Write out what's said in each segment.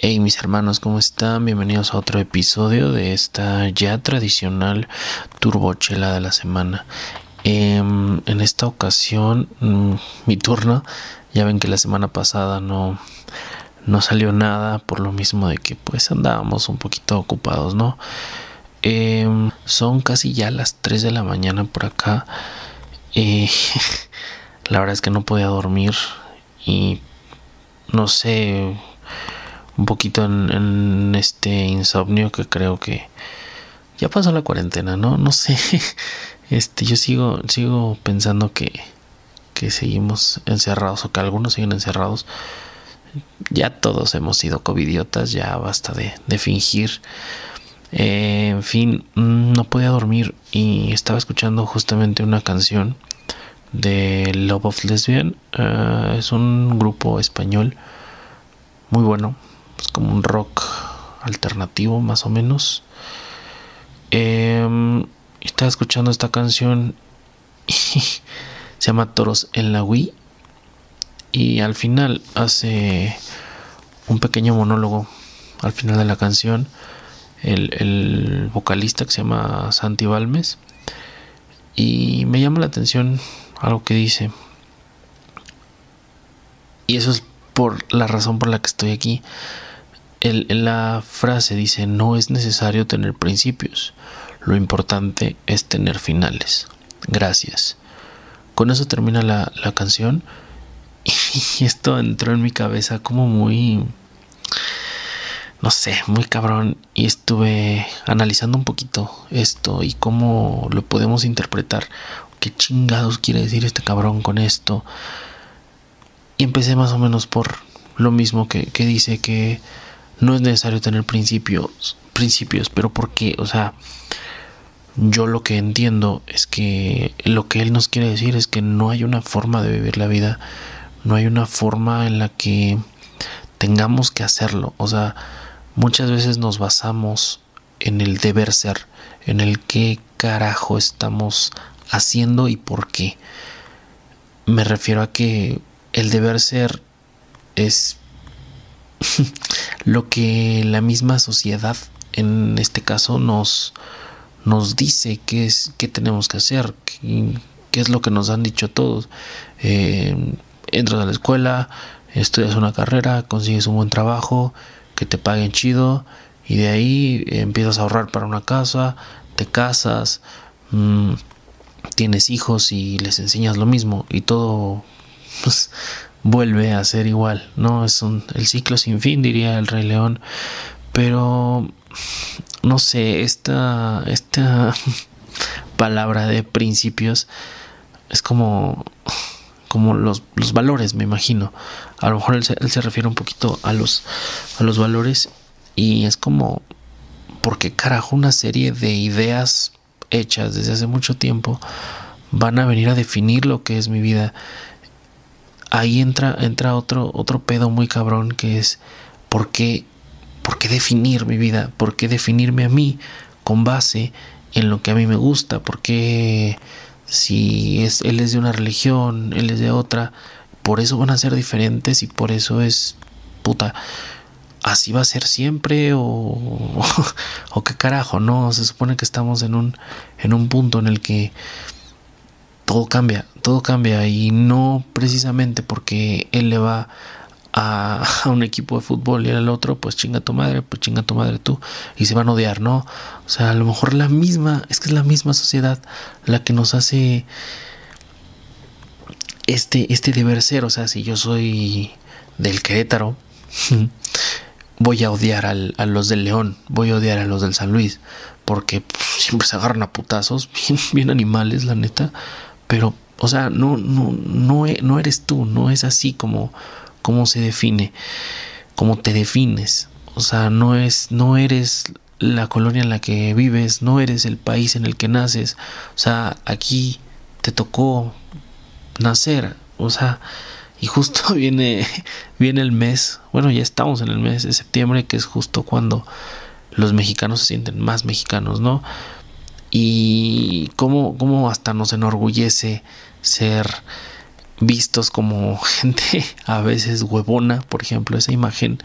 Hey mis hermanos, ¿cómo están? Bienvenidos a otro episodio de esta ya tradicional turbochela de la semana. Em, en esta ocasión, mm, mi turno, ya ven que la semana pasada no, no salió nada por lo mismo de que pues andábamos un poquito ocupados, ¿no? Em, son casi ya las 3 de la mañana por acá. Eh, la verdad es que no podía dormir y no sé un poquito en, este insomnio que creo que ya pasó la cuarentena, ¿no? No sé. Este, yo sigo, sigo pensando que, que seguimos encerrados o que algunos siguen encerrados. Ya todos hemos sido covidiotas, ya basta de, de fingir. Eh, en fin, mm, no podía dormir y estaba escuchando justamente una canción de Love of Lesbian. Eh, es un grupo español muy bueno, pues como un rock alternativo más o menos. Em, estaba escuchando esta canción se llama Toros en la Wii. Y al final hace un pequeño monólogo al final de la canción. El, el vocalista que se llama Santi Balmes. Y me llama la atención algo que dice. Y eso es por la razón por la que estoy aquí en la frase dice, no es necesario tener principios, lo importante es tener finales. Gracias. Con eso termina la, la canción y esto entró en mi cabeza como muy, no sé, muy cabrón y estuve analizando un poquito esto y cómo lo podemos interpretar. ¿Qué chingados quiere decir este cabrón con esto? Y empecé más o menos por lo mismo que, que dice que no es necesario tener principios, principios, pero porque, o sea, yo lo que entiendo es que lo que él nos quiere decir es que no hay una forma de vivir la vida, no hay una forma en la que tengamos que hacerlo, o sea, muchas veces nos basamos en el deber ser, en el qué carajo estamos haciendo y por qué. Me refiero a que el deber ser es lo que la misma sociedad en este caso nos, nos dice qué es tenemos que hacer, qué, es lo que nos han dicho todos. Eh, entras a la escuela, estudias una carrera, consigues un buen trabajo, que te paguen chido y de ahí empiezas a ahorrar para una casa, te casas, mm, tienes hijos y les enseñas lo mismo y todo pues, vuelve a ser igual, ¿no? Es un, el ciclo sin fin, diría el Rey León. Pero, no sé, esta, esta palabra de principios es como, como los, los valores, me imagino. A lo mejor él se, él se refiere un poquito a los, a los valores y es como, porque carajo, una serie de ideas hechas desde hace mucho tiempo van a venir a definir lo que es mi vida ahí entra, entra otro, otro pedo muy cabrón que es ¿por qué, por qué definir mi vida? ¿Por qué definirme a mí con base en lo que a mí me gusta? ¿Por qué si es, él es de una religión, él es de otra? Por eso van a ser diferentes y por eso es puta. Así va a ser siempre o, o qué carajo, no, se supone que estamos en un en un punto en el que todo cambia, todo cambia y no precisamente porque él le va a, un equipo de fútbol y al otro, pues chinga tu madre, pues chinga tu madre tú y se van a odiar, ¿no? O sea, a lo mejor la misma, es que es la misma sociedad la que nos hace este, este deber ser, o sea, si yo soy del Querétaro, voy a odiar a los del León, voy a odiar a los del San Luis, porque pues, siempre se agarran a putazos, bien, bien animales, la neta, pero, o sea, no, no, no, e, no eres tú, no es así como, como se define, como te defines. O sea, no es, no eres la colonia en la que vives, no eres el país en el que naces. O sea, aquí te tocó nacer. O sea, y justo viene, viene el mes, bueno, ya estamos en el mes de septiembre, que es justo cuando los mexicanos se sienten más mexicanos, ¿no? Y cómo, cómo hasta nos enorgullece ser vistos como gente a veces huevona, por ejemplo, esa imagen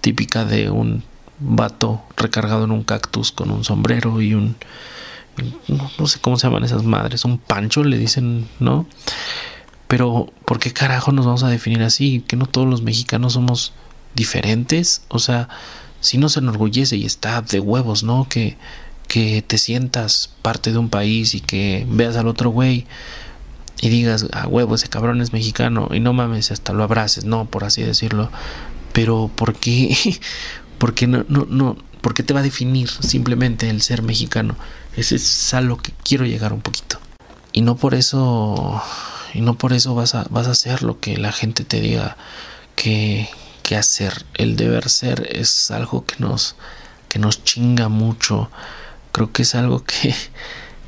típica de un vato recargado en un cactus con un sombrero y un no, sé cómo se llaman esas madres, un pancho le dicen, ¿no? Pero ¿por qué carajo nos vamos a definir así? Que no todos los mexicanos somos diferentes, o sea, si nos enorgullece y está de huevos, ¿no? Que que te sientas parte de un país y que veas al otro güey y digas, a huevo, ese cabrón es mexicano y no mames, hasta lo abraces, no, por así decirlo. Pero ¿por qué? ¿Por qué no, no, no? ¿Por qué te va a definir simplemente el ser mexicano? Ese es a lo que quiero llegar un poquito. Y no por eso, y no por eso vas a, vas a hacer lo que la gente te diga que, que hacer. El deber ser es algo que nos, que nos chinga mucho. Creo que es algo que,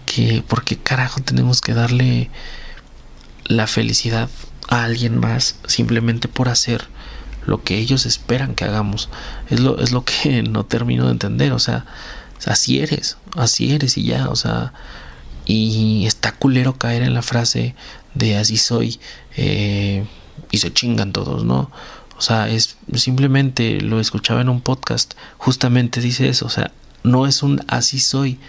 que, ¿por qué carajo tenemos que darle la felicidad a alguien más simplemente por hacer lo que ellos esperan que hagamos. Es lo, es lo que no termino de entender. O sea, así eres, así eres y ya. O sea, y está culero caer en la frase de así soy eh, y se chingan todos, ¿no? O sea, es simplemente lo escuchaba en un podcast, justamente dice eso, o sea, no es un así soy,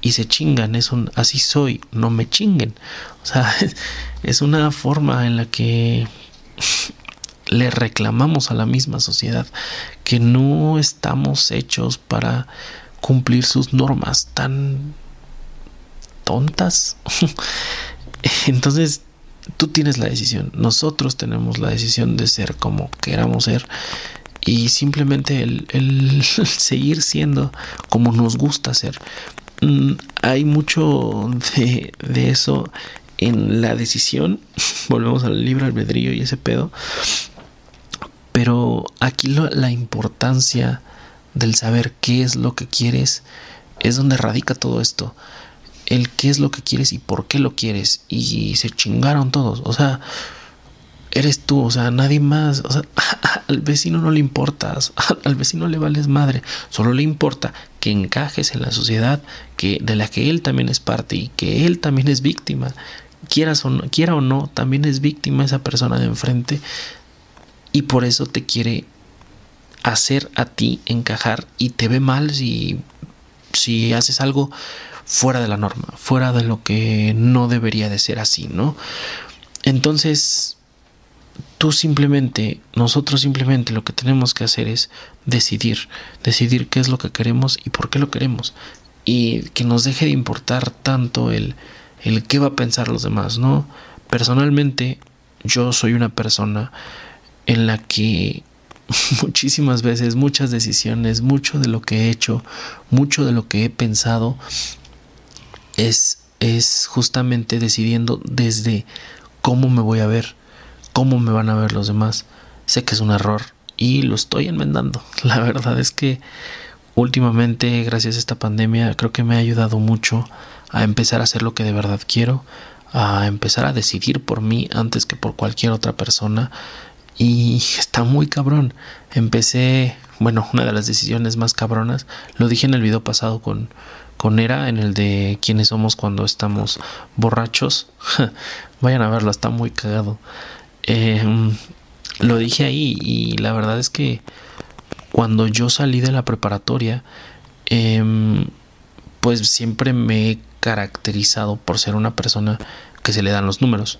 y se chingan, es un así soy, no me chinguen. O sea, es una forma en la que le reclamamos a la misma sociedad que no estamos hechos para cumplir sus normas tan tontas. Entonces, tú tienes la decisión, nosotros tenemos la decisión de ser como queramos ser y simplemente el, el seguir siendo como nos gusta ser. Mm, hay mucho de, eso en la decisión. Volvemos al libre albedrío y ese pedo. Pero aquí la importancia del saber qué es lo que quieres es donde radica todo esto. El qué es lo que quieres y por qué lo quieres. Y se chingaron todos. O sea, eres tú, o sea, nadie más, o sea, al vecino no le importas, al vecino le vales madre, solo le importa que encajes en la sociedad que de la que él también es parte y que él también es víctima, o quiera o no, también es víctima esa persona de enfrente y por eso te quiere hacer a ti encajar y te ve mal si si haces algo fuera de la norma, fuera de lo que no debería de ser así, ¿no? Entonces, tú simplemente, nosotros simplemente lo que tenemos que hacer es decidir, decidir qué es lo que queremos y por qué lo queremos. Y que nos deje de importar tanto el, el qué va a pensar los demás, ¿no? Personalmente, yo soy una persona en la que muchísimas veces, muchas decisiones, mucho de lo que he hecho, mucho de lo que he pensado, es, es justamente decidiendo desde cómo me voy a ver, cómo me van a ver los demás. Sé que es un error y lo estoy enmendando. La verdad es que últimamente, gracias a esta pandemia, creo que me ha ayudado mucho a empezar a hacer lo que de verdad quiero, a empezar a decidir por mí antes que por cualquier otra persona. Y está muy cabrón. Empecé, bueno, una de las decisiones más cabronas, lo dije en el video pasado con, con Era, en el de quiénes somos cuando estamos borrachos. Vayan a verlo, está muy cagado. Em, lo dije ahí y la verdad es que cuando yo salí de la preparatoria, em, pues siempre me he caracterizado por ser una persona que se le dan los números,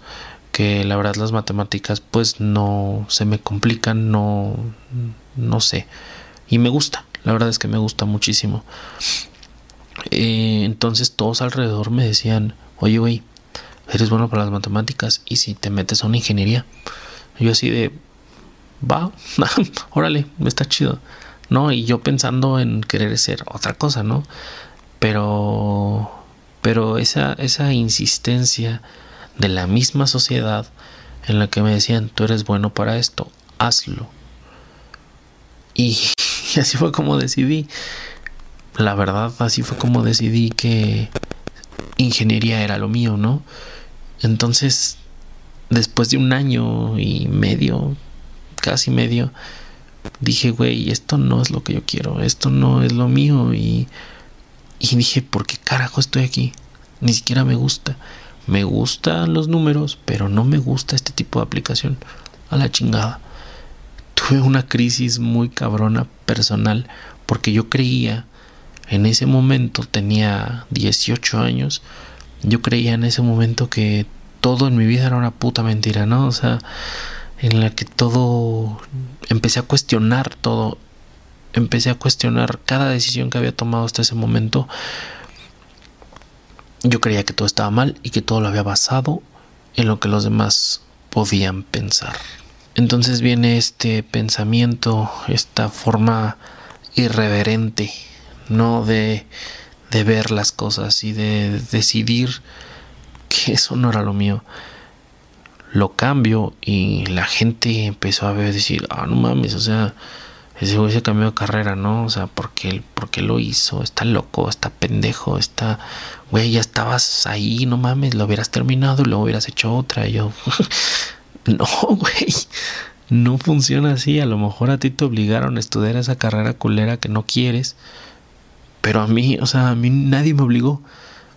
que la verdad las matemáticas pues no se me complican, no, no sé, y me gusta, la verdad es que me gusta muchísimo. Eh, entonces todos alrededor me decían, oye güey, eres bueno para las matemáticas y si te metes a una ingeniería. Yo así de, va, órale, está chido. ¿No? Y yo pensando en querer ser otra cosa, ¿no? Pero, pero esa, esa insistencia de la misma sociedad en la que me decían, tú eres bueno para esto, hazlo. Y, y así fue como decidí. La verdad, así fue como decidí que ingeniería era lo mío, ¿no? Entonces, después de un año y medio, casi medio, dije, güey, esto no es lo que yo quiero, esto no es lo mío y, y dije, ¿por qué carajo estoy aquí? Ni siquiera me gusta. me gustan los números, pero no me gusta este tipo de aplicación. A la chingada. Tuve una crisis muy cabrona personal porque yo creía en ese momento, tenía 18 años, yo creía en ese momento que todo en mi vida era una puta mentira, ¿no? O sea, en la que todo empecé a cuestionar todo, empecé a cuestionar cada decisión que había tomado hasta ese momento yo creía que todo estaba mal y que todo lo había basado en lo que los demás podían pensar. Entonces viene este pensamiento, esta forma irreverente, ¿no? De, de ver las cosas y de decidir que eso no era lo mío. Lo cambio y la gente empezó a ver, decir, ah, no mames, o sea, ese güey se cambió de carrera, ¿no? O sea, ¿por qué, lo hizo? Está loco, está pendejo, está... Güey, ya estabas ahí, no mames, lo hubieras terminado y luego hubieras hecho otra. Y yo, no, güey, no funciona así. A lo mejor a ti te obligaron a estudiar esa carrera culera que no quieres. Pero a mí, o sea, a mí nadie me obligó.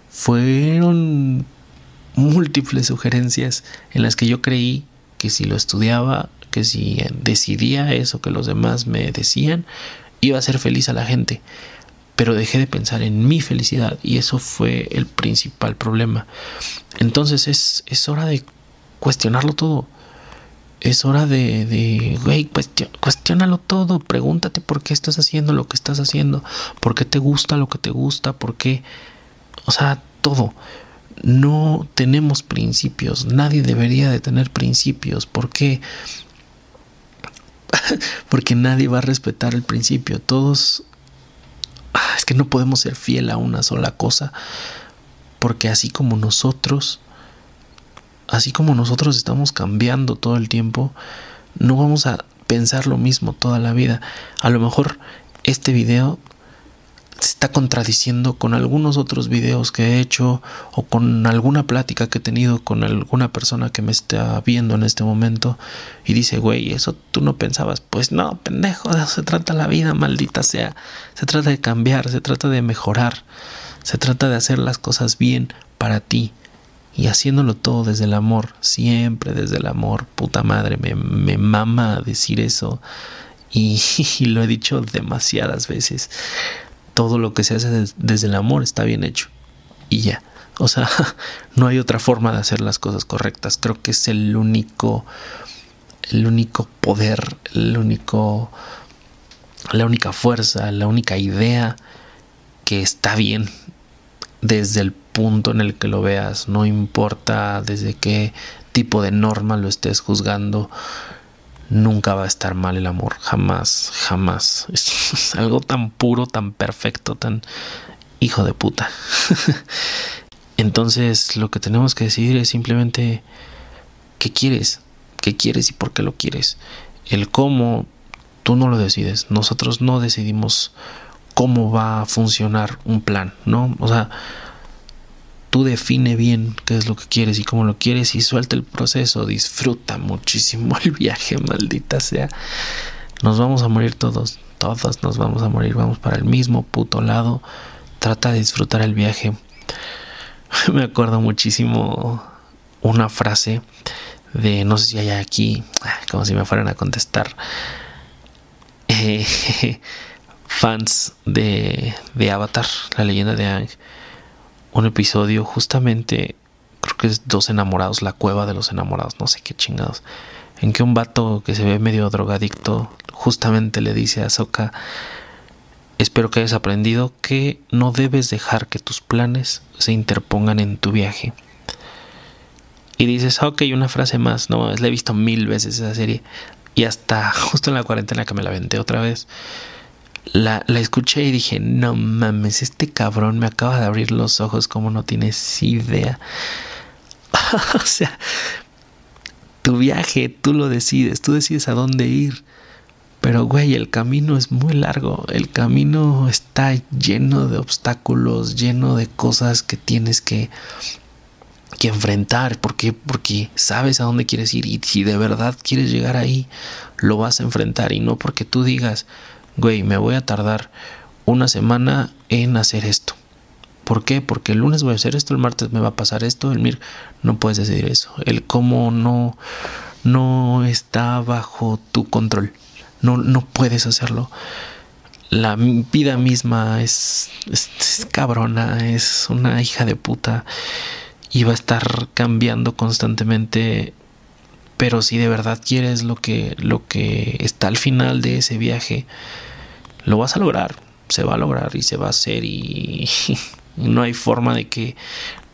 Fueron múltiples sugerencias en las que yo creí que si lo estudiaba que si decidía eso que los demás me decían, iba a ser feliz a la gente. Pero dejé de pensar en mi felicidad y eso fue el principal problema. Entonces es, es hora de cuestionarlo todo. Es hora de, de güey, cuestionalo todo. Pregúntate por qué estás haciendo lo que estás haciendo. Por qué te gusta lo que te gusta. Por qué. O sea, todo no tenemos principios, nadie debería de tener principios, ¿por qué? porque nadie va a respetar el principio. Todos... Ah, es que no podemos ser fiel a una sola cosa, porque así como nosotros, así como nosotros estamos cambiando todo el tiempo, no vamos a pensar lo mismo toda la vida. A lo mejor este video se está contradiciendo con algunos otros videos que he hecho o con alguna plática que he tenido con alguna persona que me está viendo en este momento y dice, güey, eso tú no pensabas. Pues no, pendejo, se trata la vida, maldita sea. Se trata de cambiar, se trata de mejorar, se trata de hacer las cosas bien para ti y haciéndolo todo desde el amor, siempre desde el amor. Puta madre, me, me mama decir eso. y lo he dicho demasiadas veces todo lo que se hace desde el amor está bien hecho. Y ya. O sea, no hay otra forma de hacer las cosas correctas. Creo que es el único, el único poder, el único, la única fuerza, la única idea que está bien desde el punto en el que lo veas. No importa desde qué tipo de norma lo estés juzgando nunca va a estar mal el amor, jamás, jamás. Es, algo tan puro, tan perfecto, tan hijo de puta. Entonces lo que tenemos que decidir es simplemente qué quieres, qué quieres y por qué lo quieres. El cómo tú no lo decides, nosotros no decidimos cómo va a funcionar un plan, ¿no? O sea, tú define bien qué es lo que quieres y cómo lo quieres y suelta el proceso, disfruta muchísimo el viaje, maldita sea. Nos vamos a morir todos, todos nos vamos a morir, vamos para el mismo puto lado. Trata de disfrutar el viaje. Me acuerdo muchísimo una frase de, no sé si hay aquí, como si me fueran a contestar, fans de, de Avatar, la leyenda de Ang un episodio justamente, creo que es Dos enamorados, la cueva de los enamorados, no sé qué chingados, en que un vato que se ve medio drogadicto justamente le dice a Soka, espero que hayas aprendido que no debes dejar que tus planes se interpongan en tu viaje. Y dices, ok, una frase más, no, la he visto mil veces esa serie. Y hasta justo en la cuarentena que me la aventé otra vez, la, la, escuché y dije, no mames, este cabrón me acaba de abrir los ojos como no tienes idea. o sea, tu viaje, tú lo decides, tú decides a dónde ir. Pero, güey, el camino es muy largo. El camino está lleno de obstáculos, lleno de cosas que tienes que, que enfrentar. ¿Por qué? Porque sabes a dónde quieres ir. Y si de verdad quieres llegar ahí, lo vas a enfrentar. Y no porque tú digas, güey, me voy a tardar una semana en hacer esto. ¿Por qué? Porque el lunes voy a hacer esto, el martes me va a pasar esto, el mir no puedes decidir eso. El cómo no no está bajo tu control. No, no puedes hacerlo. La vida misma es, es, cabrona, es una hija de puta y va a estar cambiando constantemente. Pero si de verdad quieres lo que, lo que está al final de ese viaje, lo vas a lograr. Se va a lograr y se va a hacer y no hay forma de que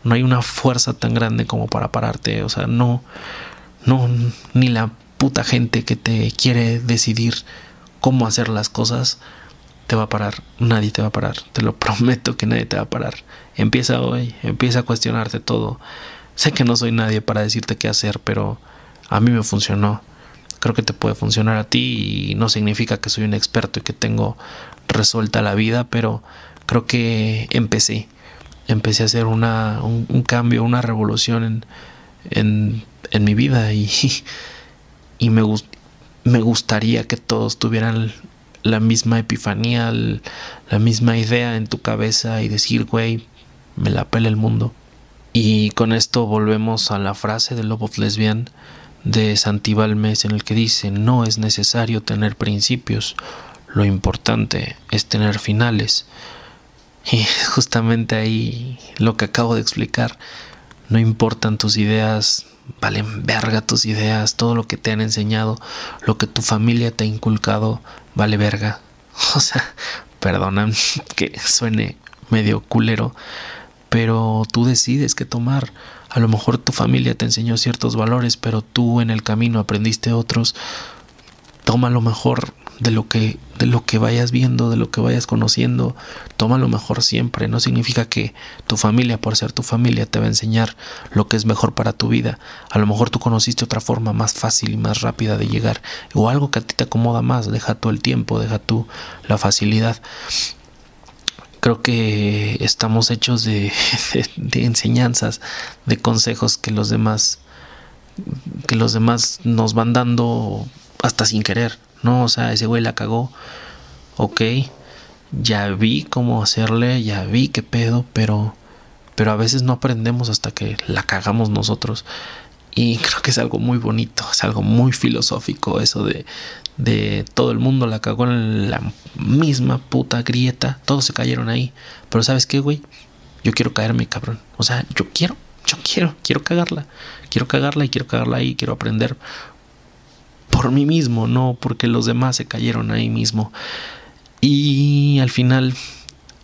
no hay una fuerza tan grande como para pararte. O sea, no, no, ni la puta gente que te quiere decidir cómo hacer las cosas te va a parar. Nadie te va a parar. Te lo prometo que nadie te va a parar. Empieza hoy, empieza a cuestionarte todo. Sé que no soy nadie para decirte qué hacer, pero a mí me funcionó. Creo que te puede funcionar a ti y no significa que soy un experto y que tengo resuelta la vida, pero creo que empecé. Empecé a hacer una, un, cambio, una revolución en, en en mi vida y, y me, me gustaría que todos tuvieran la misma epifanía, la misma idea en tu cabeza y decir, güey, me la pela el mundo. Y con esto volvemos a la frase de Love of Lesbian de Santibalmes en el que dice, no es necesario tener principios, lo importante es tener finales. Y justamente ahí lo que acabo de explicar, no importan tus ideas valen verga tus ideas, todo lo que te han enseñado, lo que tu familia te ha inculcado, vale verga. O sea, perdonan que suene medio culero, pero tú decides qué tomar. A lo mejor tu familia te enseñó ciertos valores, pero tú en el camino aprendiste otros. Toma lo mejor de lo que de lo que vayas viendo, de lo que vayas conociendo, toma lo mejor siempre. No significa que tu familia, por ser tu familia, te va a enseñar lo que es mejor para tu vida. A lo mejor tú conociste otra forma más fácil y más rápida de llegar, o algo que a ti te acomoda más. Deja tú el tiempo, deja tú la facilidad. Creo que estamos hechos de, de enseñanzas, de consejos que los demás que los demás nos van dando hasta sin querer. No, o sea, ese güey la cagó. Ok, ya vi cómo hacerle, ya vi qué pedo, pero, pero a veces no aprendemos hasta que la cagamos nosotros. Y creo que es algo muy bonito, es algo muy filosófico eso de, de todo el mundo la cagó en la misma puta grieta, todos se cayeron ahí. Pero ¿sabes qué, güey? Yo quiero caerme, cabrón. O sea, yo quiero, yo quiero, quiero cagarla. Quiero cagarla y quiero cagarla ahí, quiero aprender por mí mismo, no porque los demás se cayeron ahí mismo. Y al final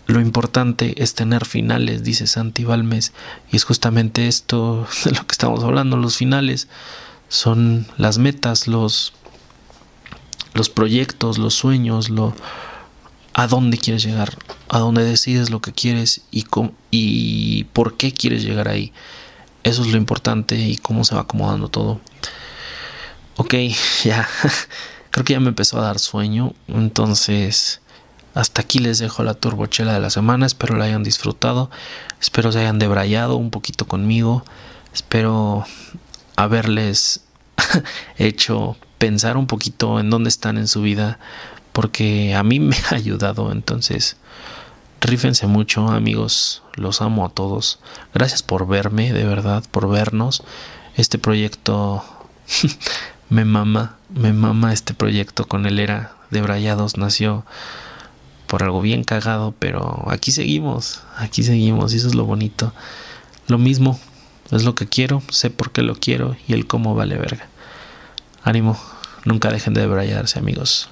lo importante es tener finales, dice Santi Balmes, y es justamente esto de lo que estamos hablando, los finales son las metas, los los proyectos, los sueños, lo a dónde quieres llegar, a dónde decides lo que quieres y, y por qué quieres llegar ahí. Eso es lo importante y cómo se va acomodando todo. Ok, ya. Creo que ya me empezó a dar sueño. Entonces, hasta aquí les dejo la turbochela de la semana. Espero la hayan disfrutado. Espero se hayan debrayado un poquito conmigo. Espero haberles hecho pensar un poquito en dónde están en su vida. Porque a mí me ha ayudado. Entonces, rífense mucho, amigos. Los amo a todos. Gracias por verme, de verdad, por vernos. Este proyecto me mama, me mama este proyecto con el era de Brayados. Nació por algo bien cagado, pero aquí seguimos, aquí seguimos y eso es lo bonito. Lo mismo, es lo que quiero, sé por qué lo quiero y el cómo vale verga. Ánimo, nunca dejen de brayarse amigos.